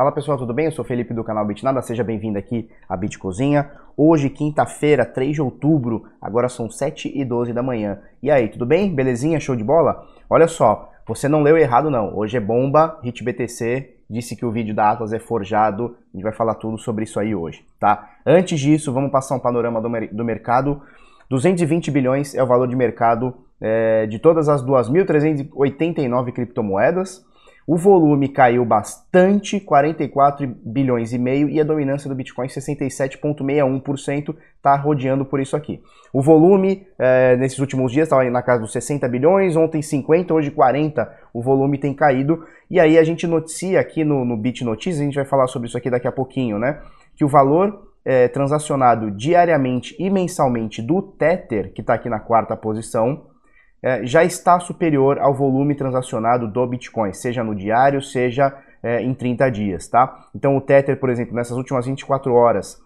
Fala pessoal, tudo bem? Eu sou Felipe do canal Bitnada, seja bem-vindo aqui à Bit Cozinha. Hoje, quinta-feira, 3 de outubro, agora são 7 e 12 da manhã. E aí, tudo bem? Belezinha? Show de bola? Olha só, você não leu errado não. Hoje é bomba, HitBTC disse que o vídeo da Atlas é forjado. A gente vai falar tudo sobre isso aí hoje, tá? Antes disso, vamos passar um panorama do, mer do mercado. 220 bilhões é o valor de mercado é, de todas as 2.389 criptomoedas. O volume caiu bastante, 44 bilhões e meio, e a dominância do Bitcoin 67,61% está rodeando por isso aqui. O volume é, nesses últimos dias estava na casa dos 60 bilhões, ontem 50, hoje 40, o volume tem caído. E aí a gente noticia aqui no, no Bit a gente vai falar sobre isso aqui daqui a pouquinho, né? Que o valor é, transacionado diariamente e mensalmente do Tether, que está aqui na quarta posição, é, já está superior ao volume transacionado do Bitcoin, seja no diário, seja é, em 30 dias, tá? Então o Tether, por exemplo, nessas últimas 24 horas,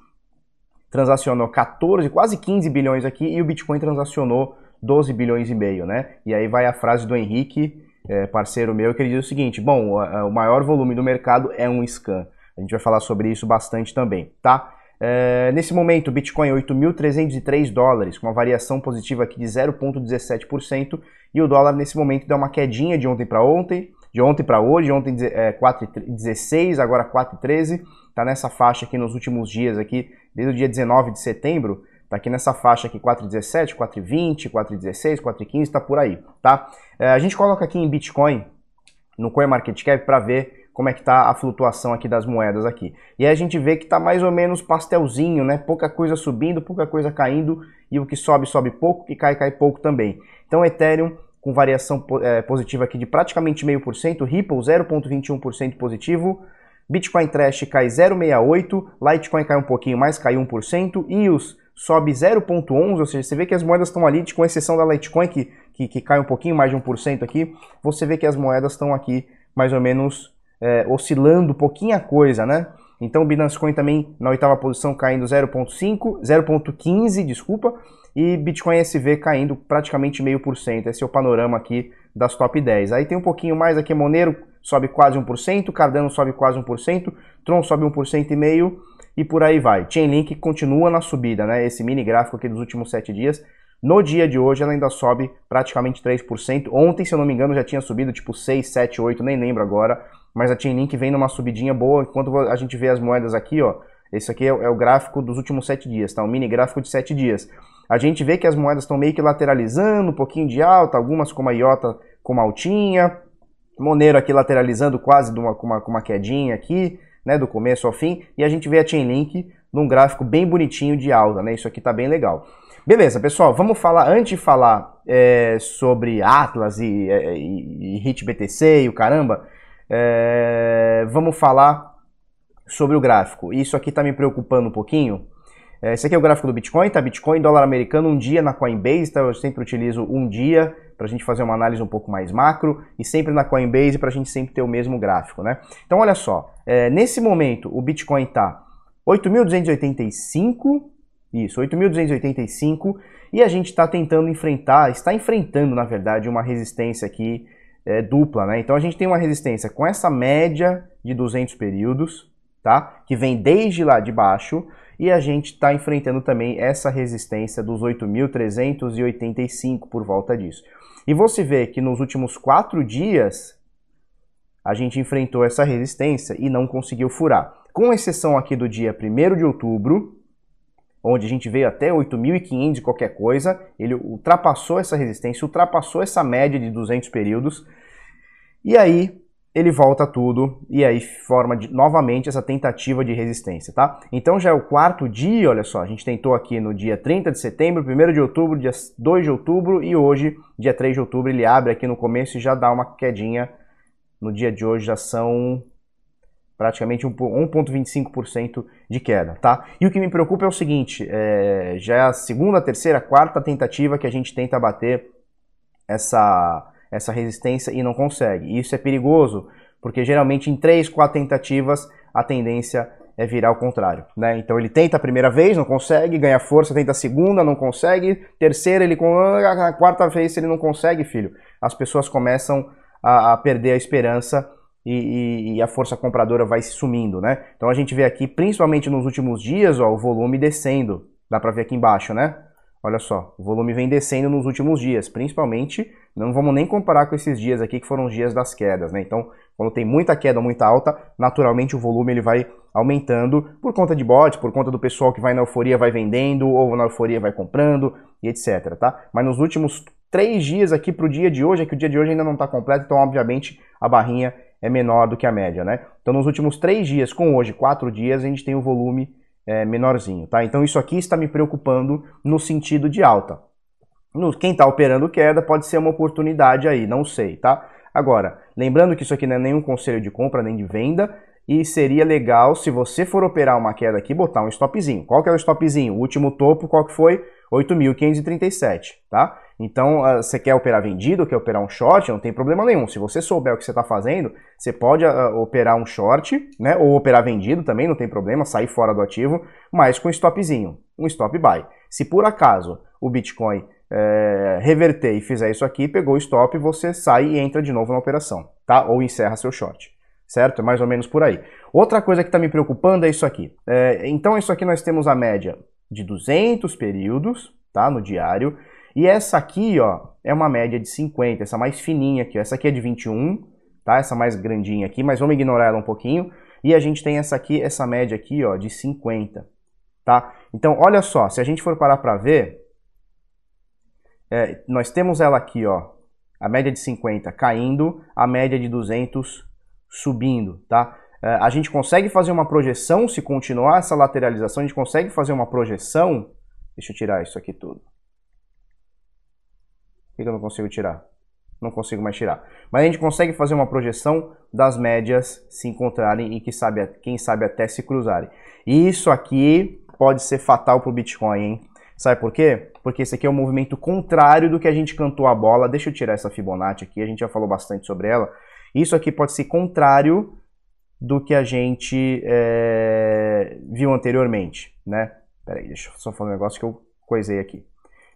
transacionou 14, quase 15 bilhões aqui, e o Bitcoin transacionou 12 bilhões e meio, né? E aí vai a frase do Henrique, é, parceiro meu, que ele diz o seguinte, bom, o maior volume do mercado é um scan. A gente vai falar sobre isso bastante também, tá? É, nesse momento, o Bitcoin 8.303 dólares, com uma variação positiva aqui de 0,17%, e o dólar nesse momento deu uma quedinha de ontem para ontem, de ontem para hoje, ontem é, 4,16, agora 4,13, está nessa faixa aqui nos últimos dias aqui, desde o dia 19 de setembro, está aqui nessa faixa aqui 4,17, 4,20, 4,16, 4,15, está por aí, tá? É, a gente coloca aqui em Bitcoin, no CoinMarketCap, para ver como é que está a flutuação aqui das moedas aqui. E aí a gente vê que está mais ou menos pastelzinho, né? Pouca coisa subindo, pouca coisa caindo, e o que sobe, sobe pouco, o que cai, cai pouco também. Então Ethereum com variação é, positiva aqui de praticamente 0,5%, Ripple 0,21% positivo, Bitcoin Trash cai 0,68%, Litecoin cai um pouquinho mais, cai 1%, EOS sobe 0,11%, ou seja, você vê que as moedas estão ali, com exceção da Litecoin, que, que, que cai um pouquinho mais de 1% aqui, você vê que as moedas estão aqui mais ou menos é, oscilando pouquinha coisa, né? Então o Binance Coin também na oitava posição caindo 0,5, 0,15, desculpa, e Bitcoin SV caindo praticamente meio por cento. Esse é o panorama aqui das top 10. Aí tem um pouquinho mais aqui, Monero sobe quase 1%, Cardano sobe quase 1%, Tron sobe 1% e meio e por aí vai. Chainlink continua na subida, né? Esse mini gráfico aqui dos últimos 7 dias. No dia de hoje ela ainda sobe praticamente 3%. Ontem, se eu não me engano, já tinha subido tipo 6, 7, 8, nem lembro agora mas a Chainlink vem numa subidinha boa, enquanto a gente vê as moedas aqui, ó, esse aqui é, é o gráfico dos últimos sete dias, tá? Um mini gráfico de sete dias. A gente vê que as moedas estão meio que lateralizando, um pouquinho de alta, algumas como a IOTA com uma altinha, Monero aqui lateralizando quase uma, com, uma, com uma quedinha aqui, né, do começo ao fim, e a gente vê a Chainlink num gráfico bem bonitinho de alta, né? Isso aqui tá bem legal. Beleza, pessoal, vamos falar, antes de falar é, sobre Atlas e, e, e HitBTC e o caramba, é, vamos falar sobre o gráfico. Isso aqui está me preocupando um pouquinho. É, esse aqui é o gráfico do Bitcoin, tá? Bitcoin, dólar americano, um dia na Coinbase, tá? Eu sempre utilizo um dia para a gente fazer uma análise um pouco mais macro e sempre na Coinbase para a gente sempre ter o mesmo gráfico, né? Então, olha só, é, nesse momento o Bitcoin está 8.285, isso, 8.285, e a gente está tentando enfrentar, está enfrentando, na verdade, uma resistência aqui é, dupla, né? Então a gente tem uma resistência com essa média de 200 períodos, tá? Que vem desde lá de baixo e a gente está enfrentando também essa resistência dos 8.385 por volta disso. E você vê que nos últimos quatro dias a gente enfrentou essa resistência e não conseguiu furar. Com exceção aqui do dia 1 de outubro, onde a gente veio até 8.500 e qualquer coisa, ele ultrapassou essa resistência, ultrapassou essa média de 200 períodos, e aí ele volta tudo e aí forma de, novamente essa tentativa de resistência, tá? Então já é o quarto dia, olha só, a gente tentou aqui no dia 30 de setembro, 1 de outubro, dia 2 de outubro e hoje, dia 3 de outubro, ele abre aqui no começo e já dá uma quedinha. No dia de hoje já são praticamente 1,25% de queda, tá? E o que me preocupa é o seguinte, é, já é a segunda, terceira, quarta tentativa que a gente tenta bater essa, essa resistência e não consegue. E isso é perigoso, porque geralmente em três, quatro tentativas a tendência é virar ao contrário, né? Então ele tenta a primeira vez, não consegue, ganha força, tenta a segunda, não consegue, terceira ele com a quarta vez ele não consegue, filho. As pessoas começam a, a perder a esperança e, e, a força compradora vai se sumindo, né? Então a gente vê aqui, principalmente nos últimos dias, ó, o volume descendo. Dá para ver aqui embaixo, né? Olha só, o volume vem descendo nos últimos dias, principalmente, não vamos nem comparar com esses dias aqui que foram os dias das quedas, né? Então, quando tem muita queda, muita alta, naturalmente o volume ele vai aumentando por conta de bot, por conta do pessoal que vai na euforia vai vendendo, ou na euforia vai comprando, e etc, tá? Mas nos últimos três dias aqui para o dia de hoje, é que o dia de hoje ainda não está completo, então obviamente a barrinha é menor do que a média, né? Então nos últimos três dias, com hoje quatro dias, a gente tem o volume é, menorzinho, tá? Então isso aqui está me preocupando no sentido de alta. No, quem está operando queda pode ser uma oportunidade aí, não sei, tá? Agora, lembrando que isso aqui não é nenhum conselho de compra nem de venda, e seria legal, se você for operar uma queda aqui, botar um stopzinho. Qual que é o stopzinho? O último topo, qual que foi? 8.537, tá? Então, uh, você quer operar vendido, quer operar um short, não tem problema nenhum. Se você souber o que você está fazendo, você pode uh, operar um short, né? Ou operar vendido também, não tem problema, sair fora do ativo, mas com stopzinho, um stop buy. Se por acaso o Bitcoin é, reverter e fizer isso aqui, pegou o stop, você sai e entra de novo na operação, tá? Ou encerra seu short, certo? É mais ou menos por aí. Outra coisa que está me preocupando é isso aqui. É, então, isso aqui nós temos a média de 200 períodos, tá? No diário. E essa aqui, ó, é uma média de 50, essa mais fininha aqui, ó. essa aqui é de 21, tá? Essa mais grandinha aqui, mas vamos ignorar ela um pouquinho. E a gente tem essa aqui, essa média aqui, ó, de 50, tá? Então, olha só, se a gente for parar para ver, é, nós temos ela aqui, ó, a média de 50 caindo, a média de 200 subindo, tá? É, a gente consegue fazer uma projeção, se continuar essa lateralização, a gente consegue fazer uma projeção, deixa eu tirar isso aqui tudo. Que eu não consigo tirar? Não consigo mais tirar. Mas a gente consegue fazer uma projeção das médias se encontrarem e que sabe, quem sabe até se cruzarem. E isso aqui pode ser fatal para o Bitcoin, hein? Sabe por quê? Porque esse aqui é um movimento contrário do que a gente cantou a bola. Deixa eu tirar essa Fibonacci aqui, a gente já falou bastante sobre ela. Isso aqui pode ser contrário do que a gente é, viu anteriormente, né? Peraí, deixa eu só falar um negócio que eu coisei aqui.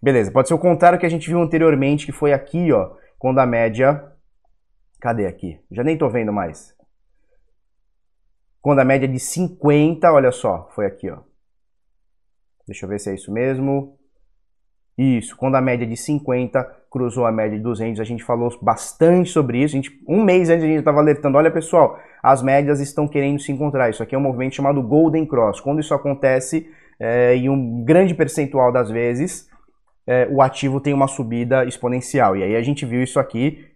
Beleza, pode ser o contrário que a gente viu anteriormente, que foi aqui, ó, quando a média... Cadê aqui? Já nem tô vendo mais. Quando a média de 50, olha só, foi aqui, ó. Deixa eu ver se é isso mesmo. Isso, quando a média de 50 cruzou a média de 200, a gente falou bastante sobre isso. Gente, um mês antes a gente estava alertando, olha pessoal, as médias estão querendo se encontrar. Isso aqui é um movimento chamado Golden Cross. Quando isso acontece, é, em um grande percentual das vezes, é, o ativo tem uma subida exponencial. E aí a gente viu isso aqui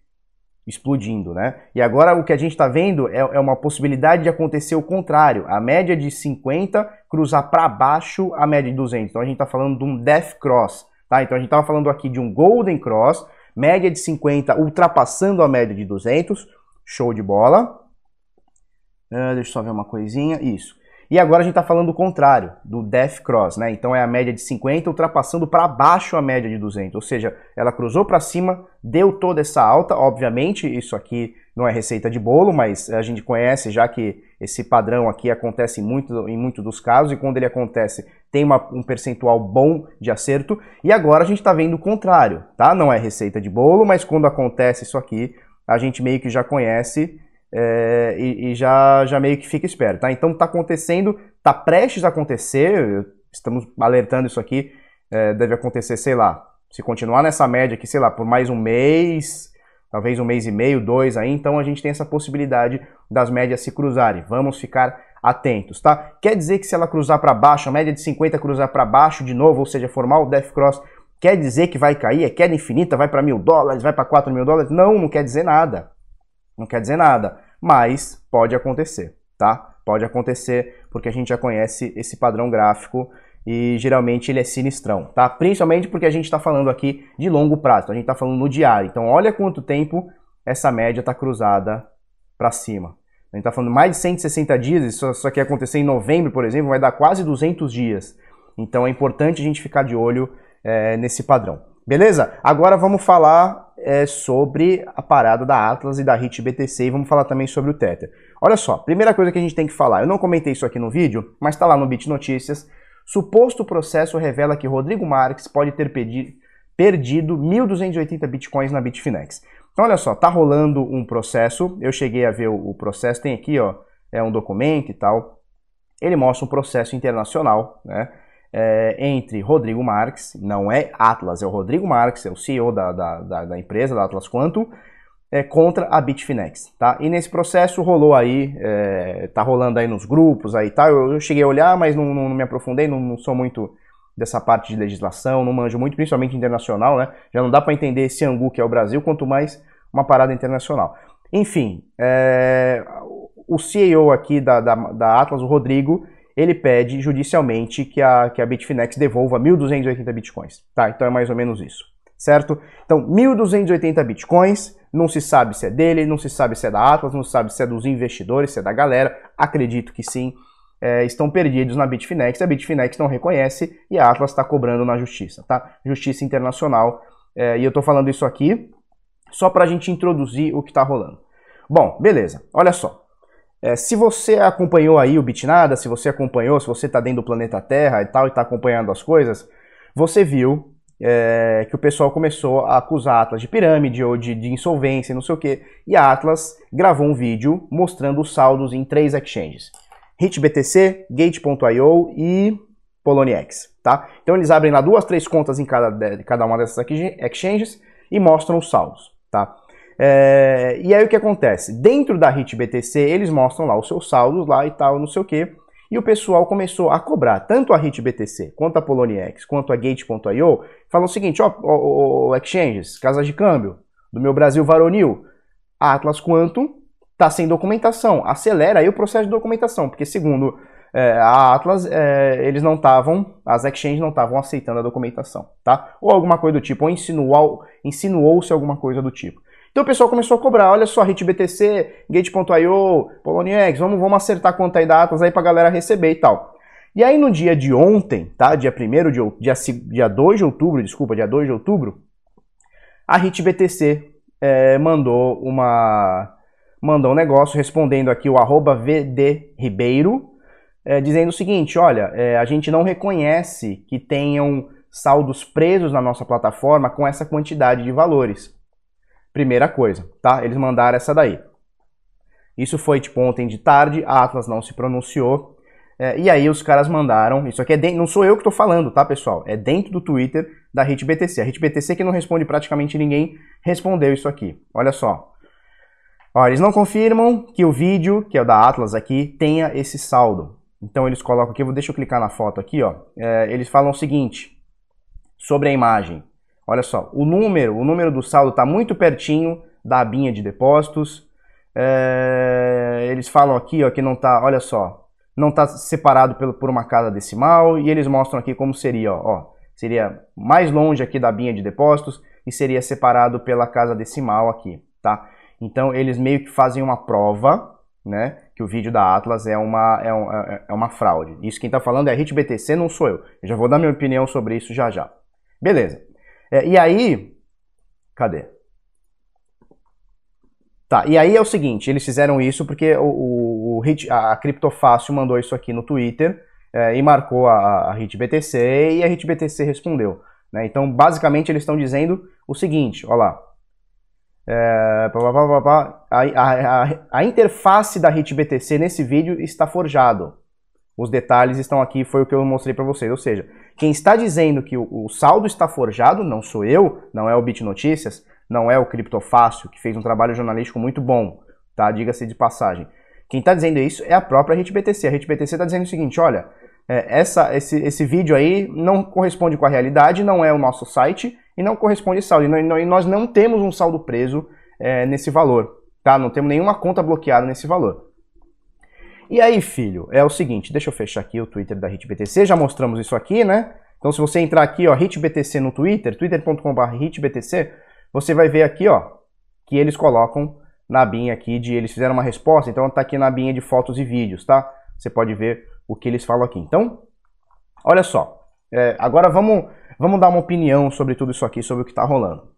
explodindo, né? E agora o que a gente está vendo é, é, uma possibilidade de acontecer o contrário. A média de 50 cruzar para baixo a média de 200. Então a gente está falando de um Death Cross, tá? Então a gente estava falando aqui de um Golden Cross, média de 50 ultrapassando a média de 200. Show de bola. Uh, deixa eu só ver uma coisinha. Isso. E agora a gente está falando do contrário, do Death Cross, né? Então é a média de 50 ultrapassando para baixo a média de 200, ou seja, ela cruzou para cima, deu toda essa alta, obviamente isso aqui não é receita de bolo, mas a gente conhece já que esse padrão aqui acontece muito, em muitos dos casos e quando ele acontece tem uma, um percentual bom de acerto. E agora a gente está vendo o contrário, tá? Não é receita de bolo, mas quando acontece isso aqui, a gente meio que já conhece é, e, e, já, já meio que fica esperto, tá? Então tá acontecendo, tá prestes a acontecer, estamos alertando isso aqui, é, deve acontecer, sei lá, se continuar nessa média aqui, sei lá, por mais um mês, talvez um mês e meio, dois aí, então a gente tem essa possibilidade das médias se cruzarem. Vamos ficar atentos, tá? Quer dizer que se ela cruzar para baixo, a média de 50 cruzar para baixo de novo, ou seja, formar o Death Cross, quer dizer que vai cair? É queda infinita, vai para mil dólares, vai para quatro mil dólares? Não, não quer dizer nada. Não quer dizer nada, mas pode acontecer, tá? Pode acontecer porque a gente já conhece esse padrão gráfico e geralmente ele é sinistrão, tá? Principalmente porque a gente está falando aqui de longo prazo, a gente está falando no diário. Então olha quanto tempo essa média está cruzada para cima. A gente está falando mais de 160 dias, isso, isso aqui acontecer em novembro, por exemplo, vai dar quase 200 dias. Então é importante a gente ficar de olho é, nesse padrão. Beleza? Agora vamos falar é, sobre a parada da Atlas e da HIT BTC e vamos falar também sobre o Tether. Olha só, primeira coisa que a gente tem que falar, eu não comentei isso aqui no vídeo, mas está lá no Bit Notícias. Suposto processo revela que Rodrigo Marques pode ter perdido 1.280 bitcoins na Bitfinex. Então, olha só, tá rolando um processo. Eu cheguei a ver o, o processo, tem aqui, ó, é um documento e tal. Ele mostra um processo internacional, né? É, entre Rodrigo Marques, não é Atlas, é o Rodrigo Marques, é o CEO da, da, da, da empresa, da Atlas Quantum, é, contra a Bitfinex, tá? E nesse processo rolou aí, é, tá rolando aí nos grupos aí, tá? Eu, eu cheguei a olhar, mas não, não, não me aprofundei, não, não, sou muito dessa parte de legislação, não manjo muito, principalmente internacional, né? Já não dá para entender esse angu que é o Brasil, quanto mais uma parada internacional. Enfim, é, o CEO aqui da, da, da, Atlas, o Rodrigo, ele pede judicialmente que a, que a Bitfinex devolva 1.280 bitcoins, tá? Então é mais ou menos isso, certo? Então, 1.280 bitcoins não se sabe se é dele, não se sabe se é da Atlas, não se sabe se é dos investidores, se é da galera. Acredito que sim. É, estão perdidos na Bitfinex. A Bitfinex não reconhece e a Atlas está cobrando na justiça, tá? Justiça internacional. É, e eu estou falando isso aqui só para a gente introduzir o que está rolando. Bom, beleza. Olha só. É, se você acompanhou aí o Bitnada, se você acompanhou, se você está dentro do planeta Terra e tal e está acompanhando as coisas, você viu é, que o pessoal começou a acusar a Atlas de pirâmide ou de, de insolvência, não sei o que. E a Atlas gravou um vídeo mostrando os saldos em três exchanges: HitBTC, Gate.io e Poloniex. Tá? Então eles abrem lá duas, três contas em cada, cada uma dessas exchanges e mostram os saldos. Tá? É, e aí o que acontece? Dentro da HitBTC eles mostram lá os seus saldos lá e tal, não sei o que. E o pessoal começou a cobrar tanto a HitBTC, quanto a Poloniex, quanto a Gate.io, falam o seguinte, ó, ó, ó, exchanges, casas de câmbio, do meu Brasil varonil, a Atlas Quantum está sem documentação, acelera aí o processo de documentação, porque segundo é, a Atlas, é, eles não estavam, as exchanges não estavam aceitando a documentação, tá? Ou alguma coisa do tipo, ou insinuou-se insinuou alguma coisa do tipo. Então o pessoal começou a cobrar, olha só, HitBTC, Gate.io, Poloniex, vamos, vamos acertar conta aí da Atlas aí pra galera receber e tal. E aí no dia de ontem, tá? Dia 1 de dia, dia 2 de outubro, desculpa, dia 2 de outubro, a HitBTC é, mandou uma mandou um negócio respondendo aqui o arroba VD Ribeiro, é, dizendo o seguinte, olha, é, a gente não reconhece que tenham saldos presos na nossa plataforma com essa quantidade de valores. Primeira coisa, tá? Eles mandaram essa daí. Isso foi tipo ontem de tarde, a Atlas não se pronunciou. É, e aí os caras mandaram, isso aqui é dentro, não sou eu que estou falando, tá pessoal? É dentro do Twitter da HitBTC. A HitBTC que não responde praticamente ninguém, respondeu isso aqui. Olha só. Ó, eles não confirmam que o vídeo, que é o da Atlas aqui, tenha esse saldo. Então eles colocam aqui, deixa eu clicar na foto aqui, ó. É, eles falam o seguinte sobre a imagem. Olha só, o número, o número do saldo está muito pertinho da abinha de depósitos. É, eles falam aqui ó, que não está, olha só, não está separado pelo, por uma casa decimal e eles mostram aqui como seria, ó, ó, seria mais longe aqui da abinha de depósitos e seria separado pela casa decimal aqui, tá? Então eles meio que fazem uma prova, né, que o vídeo da Atlas é uma, é, um, é, é uma fraude. Isso quem está falando é a HitBTC, não sou eu. Eu já vou dar minha opinião sobre isso já já. Beleza. É, e aí, cadê? Tá, e aí é o seguinte, eles fizeram isso porque o, o, o a Criptofácil mandou isso aqui no Twitter é, e marcou a, a HitBTC e a HitBTC respondeu. Né? Então, basicamente, eles estão dizendo o seguinte, olha lá. É, a, a, a, interface da HitBTC nesse vídeo está forjado. Os detalhes estão aqui, foi o que eu mostrei para vocês. Ou seja, quem está dizendo que o, saldo está forjado não sou eu, não é o Bit Notícias, não é o Criptofácil, que fez um trabalho jornalístico muito bom, tá? Diga-se de passagem. Quem está dizendo isso é a própria RedeBTC. A RedeBTC está dizendo o seguinte, olha, é, essa, esse, esse vídeo aí não corresponde com a realidade, não é o nosso site e não corresponde saldo. E nós não temos um saldo preso é, nesse valor, tá? Não temos nenhuma conta bloqueada nesse valor. E aí, filho, é o seguinte, deixa eu fechar aqui o Twitter da HitBTC, já mostramos isso aqui, né? Então, se você entrar aqui, ó, HitBTC no Twitter, twitter.com.br HitBTC, você vai ver aqui, ó, que eles colocam na abinha aqui de eles fizeram uma resposta, então tá aqui na abinha de fotos e vídeos, tá? Você pode ver o que eles falam aqui. Então, olha só, é, agora vamos, vamos dar uma opinião sobre tudo isso aqui, sobre o que tá rolando.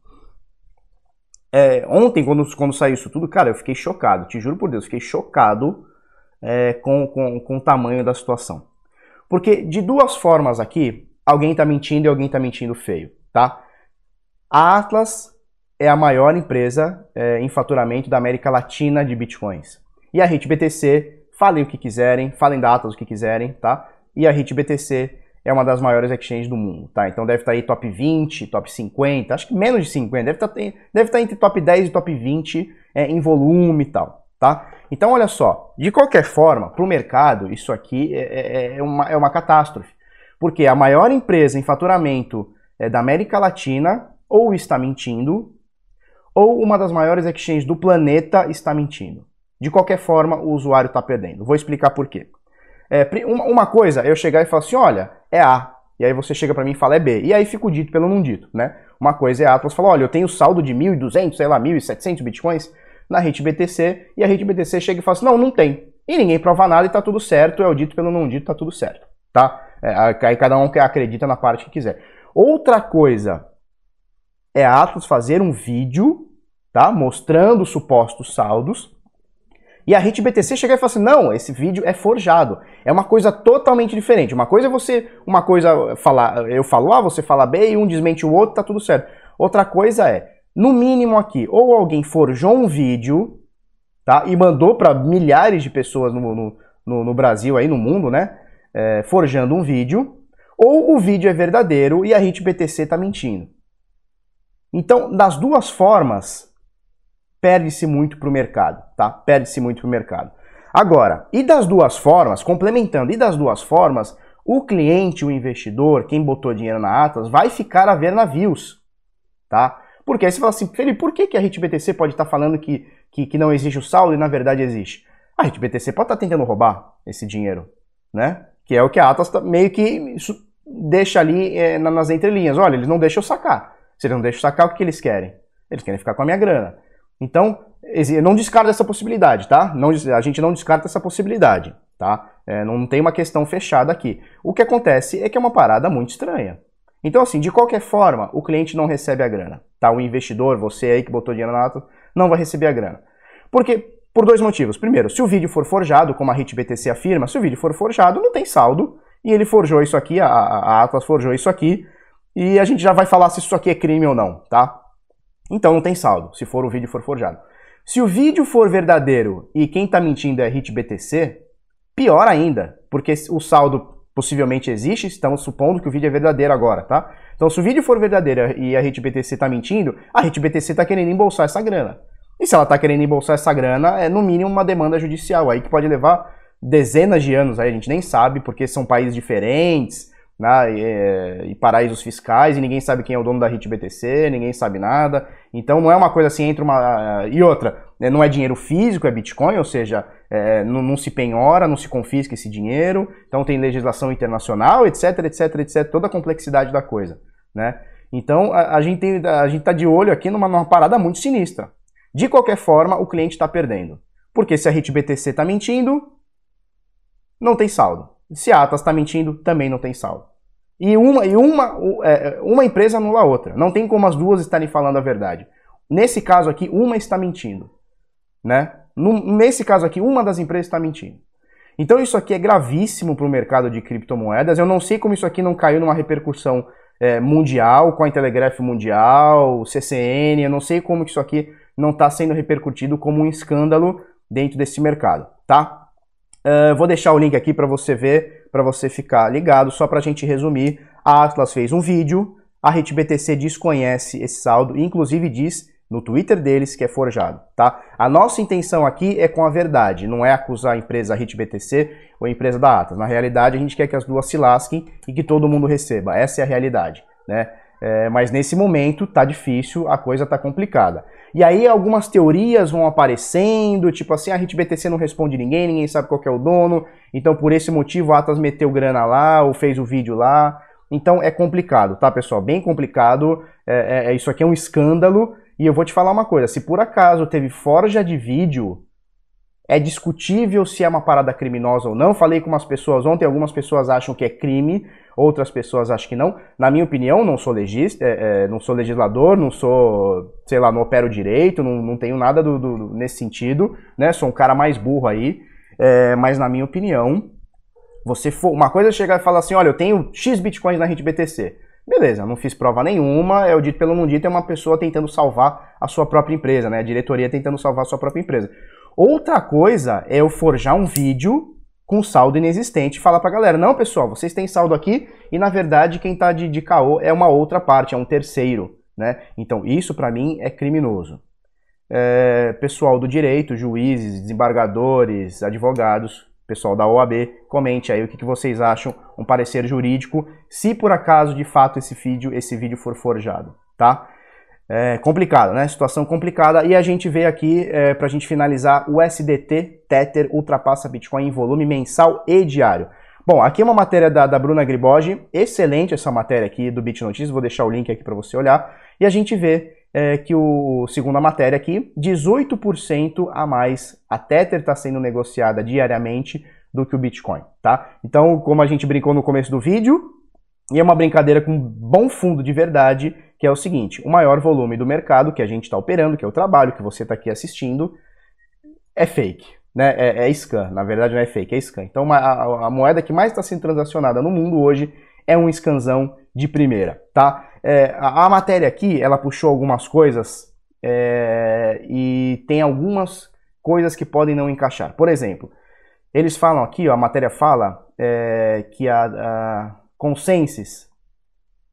É, ontem, quando, quando saiu isso tudo, cara, eu fiquei chocado, te juro por Deus, fiquei chocado é, com, com, com o tamanho da situação. Porque de duas formas aqui, alguém está mentindo e alguém está mentindo feio, tá? A Atlas é a maior empresa é, em faturamento da América Latina de bitcoins. E a HitBTC, falem o que quiserem, falem datas o que quiserem, tá? E a HitBTC é uma das maiores exchanges do mundo, tá? Então deve estar aí top 20, top 50, acho que menos de 50, deve estar, deve estar entre top 10 e top 20 é, em volume e tal, tá? Então olha só, de qualquer forma, para o mercado, isso aqui é, é, é, uma, é uma catástrofe. Porque a maior empresa em faturamento é, da América Latina ou está mentindo, ou uma das maiores exchanges do planeta está mentindo. De qualquer forma, o usuário está perdendo. Vou explicar por quê. É, uma coisa eu chegar e falar assim, olha, é A. E aí você chega para mim e fala é B. E aí fica o dito pelo não dito, né? Uma coisa é a Atlas falar, olha, eu tenho saldo de 1.200, sei lá, 1.700 bitcoins na rede BTC, e a rede BTC chega e fala assim, não, não tem. E ninguém prova nada e tá tudo certo, é o dito pelo não dito, tá tudo certo, tá? É, aí cada um acredita na parte que quiser. Outra coisa é a Atlas fazer um vídeo, tá? Mostrando supostos saldos, e a BTC chega e fala assim: não, esse vídeo é forjado. É uma coisa totalmente diferente. Uma coisa é você, uma coisa falar, eu falo A, você fala B e um desmente o outro, tá tudo certo. Outra coisa é, no mínimo aqui, ou alguém forjou um vídeo, tá? E mandou para milhares de pessoas no, no, no, Brasil, aí no mundo, né? É, forjando um vídeo, ou o vídeo é verdadeiro e a BTC tá mentindo. Então, das duas formas, perde-se muito para o mercado, tá? Perde-se muito para o mercado. Agora, e das duas formas, complementando, e das duas formas, o cliente, o investidor, quem botou dinheiro na Atlas, vai ficar a ver navios, tá? Porque aí você fala assim, Felipe, por que, que a RitBTC pode estar tá falando que, que, que, não existe o saldo e na verdade existe? A RitBTC pode estar tá tentando roubar esse dinheiro, né? Que é o que a Atlas tá, meio que deixa ali é, nas entrelinhas. Olha, eles não deixam eu sacar. Se eles não deixam eu sacar, o que, que eles querem? Eles querem ficar com a minha grana. Então, não descarta essa possibilidade, tá? Não, a gente não descarta essa possibilidade, tá? É, não tem uma questão fechada aqui. O que acontece é que é uma parada muito estranha. Então, assim, de qualquer forma, o cliente não recebe a grana, tá? O investidor, você aí que botou dinheiro na ata, não vai receber a grana. Porque, por dois motivos. Primeiro, se o vídeo for forjado, como a HitBTC afirma, se o vídeo for forjado, não tem saldo, e ele forjou isso aqui, a, a Atlas forjou isso aqui, e a gente já vai falar se isso aqui é crime ou não, tá? Então não tem saldo, se for o vídeo for forjado. Se o vídeo for verdadeiro e quem está mentindo é HitBTC, pior ainda, porque o saldo possivelmente existe, estamos supondo que o vídeo é verdadeiro agora, tá? Então se o vídeo for verdadeiro e a HitBTC está mentindo, a HitBTC está querendo embolsar essa grana. E se ela está querendo embolsar essa grana, é no mínimo uma demanda judicial aí que pode levar dezenas de anos, aí a gente nem sabe, porque são países diferentes, né, e, é, e, paraísos fiscais, e ninguém sabe quem é o dono da HitBTC, ninguém sabe nada. Então não é uma coisa assim, entre uma. E outra, não é dinheiro físico, é Bitcoin, ou seja, é, não, não, se penhora, não se confisca esse dinheiro, então tem legislação internacional, etc, etc, etc, toda a complexidade da coisa. Né? Então a, a gente está de olho aqui numa, numa parada muito sinistra. De qualquer forma, o cliente está perdendo. Porque se a HitBTC está mentindo, não tem saldo. Se a Atlas está mentindo, também não tem saldo. E uma, e uma, é, uma empresa anula a outra. Não tem como as duas estarem falando a verdade. Nesse caso aqui, uma está mentindo. Né? Nesse caso aqui, uma das empresas está mentindo. Então isso aqui é gravíssimo para o mercado de criptomoedas. Eu não sei como isso aqui não caiu numa repercussão é, mundial, com a Telegraph Mundial, CCN, eu não sei como isso aqui não está sendo repercutido como um escândalo dentro desse mercado, tá? Uh, vou deixar o link aqui para você ver, para você ficar ligado. Só para a gente resumir, a Atlas fez um vídeo, a RedeBTC desconhece esse saldo inclusive diz no Twitter deles que é forjado, tá? A nossa intenção aqui é com a verdade, não é acusar a empresa RedeBTC ou a empresa da Atlas. Na realidade, a gente quer que as duas se lasquem e que todo mundo receba. Essa é a realidade, né? É, mas nesse momento tá difícil, a coisa tá complicada. E aí algumas teorias vão aparecendo, tipo assim, a BTC não responde ninguém, ninguém sabe qual é o dono, então por esse motivo a Atlas meteu grana lá, ou fez o vídeo lá. Então é complicado, tá pessoal? Bem complicado, é, é, é, isso aqui é um escândalo, e eu vou te falar uma coisa, se por acaso teve forja de vídeo, é discutível se é uma parada criminosa ou não. Falei com umas pessoas ontem, algumas pessoas acham que é crime, outras pessoas acham que não. Na minha opinião, não sou legista, é, é, não sou legislador, não sou, sei lá, não opero direito, não, não tenho nada do, do, nesse sentido, né? Sou um cara mais burro aí, é, mas na minha opinião, você for, uma coisa é chegar e falar assim, olha, eu tenho X bitcoins na rede BTC. Beleza, não fiz prova nenhuma, é o dito pelo não dito, é uma pessoa tentando salvar a sua própria empresa, né? A diretoria tentando salvar a sua própria empresa. Outra coisa é eu forjar um vídeo com saldo inexistente e falar pra galera, não pessoal, vocês têm saldo aqui e na verdade quem tá de, de caô é uma outra parte, é um terceiro, né? Então isso para mim é criminoso. É, pessoal do direito, juízes, desembargadores, advogados, pessoal da OAB, comente aí o que, que vocês acham, um parecer jurídico, se por acaso de fato esse vídeo, esse vídeo for forjado, tá? É complicado, né? Situação complicada. E a gente vê aqui, é, para a gente finalizar, o SDT Tether ultrapassa Bitcoin em volume mensal e diário. Bom, aqui é uma matéria da, da Bruna Griboge, excelente essa matéria aqui do Bit Notícias, vou deixar o link aqui para você olhar. E a gente vê é, que, o, segundo a matéria aqui, 18% a mais a Tether está sendo negociada diariamente do que o Bitcoin, tá? Então, como a gente brincou no começo do vídeo, e é uma brincadeira com bom fundo de verdade, que é o seguinte: o maior volume do mercado que a gente está operando, que é o trabalho que você está aqui assistindo, é fake. Né? É, é scan, na verdade não é fake, é scan. Então a, a moeda que mais está sendo transacionada no mundo hoje é um scanzão de primeira, tá? É, a, a, matéria aqui, ela puxou algumas coisas é, e tem algumas coisas que podem não encaixar. Por exemplo, eles falam aqui, ó, a matéria fala é, que a, a Consensus,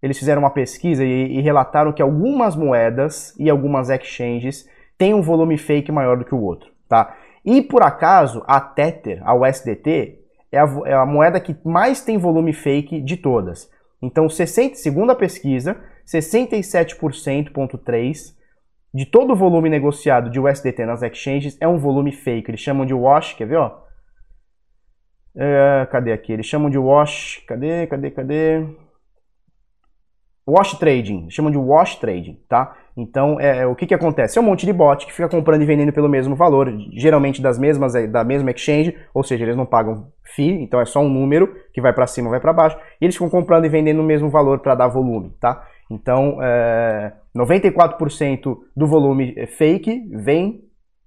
eles fizeram uma pesquisa e, e relataram que algumas moedas e algumas exchanges têm um volume fake maior do que o outro, tá? E por acaso, a Tether, a USDT, é a, é a moeda que mais tem volume fake de todas. Então, 60, segundo a pesquisa, 67,3% de todo o volume negociado de USDT nas exchanges é um volume fake. Eles chamam de wash, quer ver, ó? É, cadê aqui? Eles chamam de wash. Cadê, cadê, cadê? Wash trading, chamam de wash trading, tá? Então, é, é, o que, que acontece? É um monte de bot que fica comprando e vendendo pelo mesmo valor, geralmente das mesmas é, da mesma exchange, ou seja, eles não pagam fee, então é só um número que vai para cima, vai para baixo, e eles ficam comprando e vendendo o mesmo valor para dar volume, tá? Então, é, 94% do volume fake vem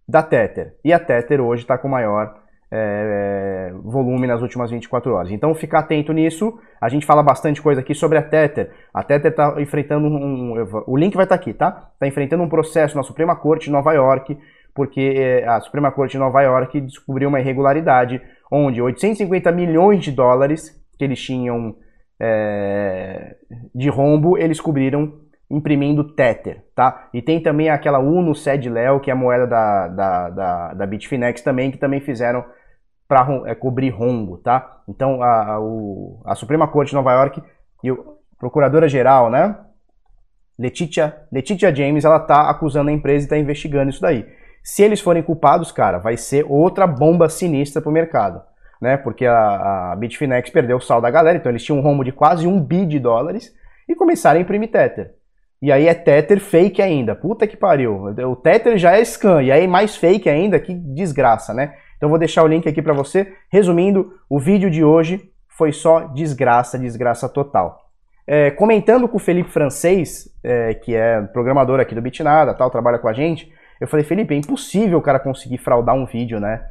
da Tether, e a Tether hoje está com maior é, volume nas últimas 24 horas. Então fica atento nisso. A gente fala bastante coisa aqui sobre a Tether. A Tether está enfrentando um, um, O link vai estar tá aqui, tá? Está enfrentando um processo na Suprema Corte de Nova York, porque é, a Suprema Corte de Nova York descobriu uma irregularidade onde 850 milhões de dólares que eles tinham é, de rombo, eles cobriram imprimindo Tether, tá? E tem também aquela Uno Sed Leo, que é a moeda da, da, da, da Bitfinex também, que também fizeram para é, cobrir rombo, tá? Então a, a, o, a Suprema Corte de Nova York e a Procuradora-Geral, né? Letitia, Letitia James, ela tá acusando a empresa e tá investigando isso daí. Se eles forem culpados, cara, vai ser outra bomba sinistra pro mercado, né? Porque a, a Bitfinex perdeu o sal da galera, então eles tinham um rombo de quase um bi de dólares e começaram a imprimir Tether. E aí é Tether fake ainda. Puta que pariu. O Tether já é scan. E aí mais fake ainda. Que desgraça, né? Então vou deixar o link aqui para você. Resumindo, o vídeo de hoje foi só desgraça, desgraça total. É, comentando com o Felipe Francês, é, que é programador aqui do Bitnada, tal, trabalha com a gente, eu falei, Felipe, é impossível o cara conseguir fraudar um vídeo, né?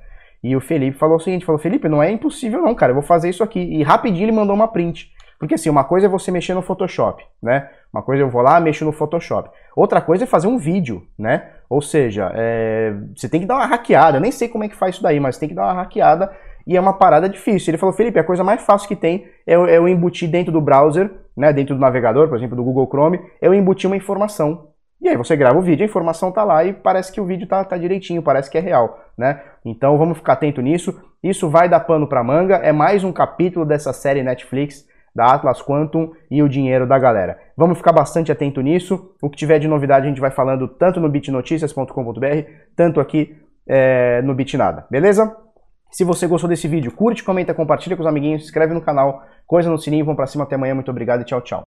E o Felipe falou o seguinte, falou, Felipe, não é impossível não, cara, eu vou fazer isso aqui. E rapidinho ele mandou uma print. Porque assim, uma coisa é você mexer no Photoshop, né? Uma coisa eu vou lá, mexo no Photoshop. Outra coisa é fazer um vídeo, né? Ou seja, é, você tem que dar uma hackeada. Eu nem sei como é que faz isso daí, mas tem que dar uma hackeada e é uma parada difícil. Ele falou, Felipe, a coisa mais fácil que tem é, é eu embutir dentro do browser, né? Dentro do navegador, por exemplo, do Google Chrome, eu embutir uma informação. E aí você grava o vídeo, a informação tá lá e parece que o vídeo tá, tá direitinho, parece que é real, né? Então vamos ficar atento nisso. Isso vai dar pano pra manga. É mais um capítulo dessa série Netflix da Atlas Quantum e o dinheiro da galera. Vamos ficar bastante atento nisso. O que tiver de novidade a gente vai falando tanto no bitnoticias.com.br, tanto aqui é, no Bitnada, beleza? Se você gostou desse vídeo, curte, comenta, compartilha com os amiguinhos, se inscreve no canal, coisa no sininho, vamos pra cima até amanhã, muito obrigado e tchau, tchau.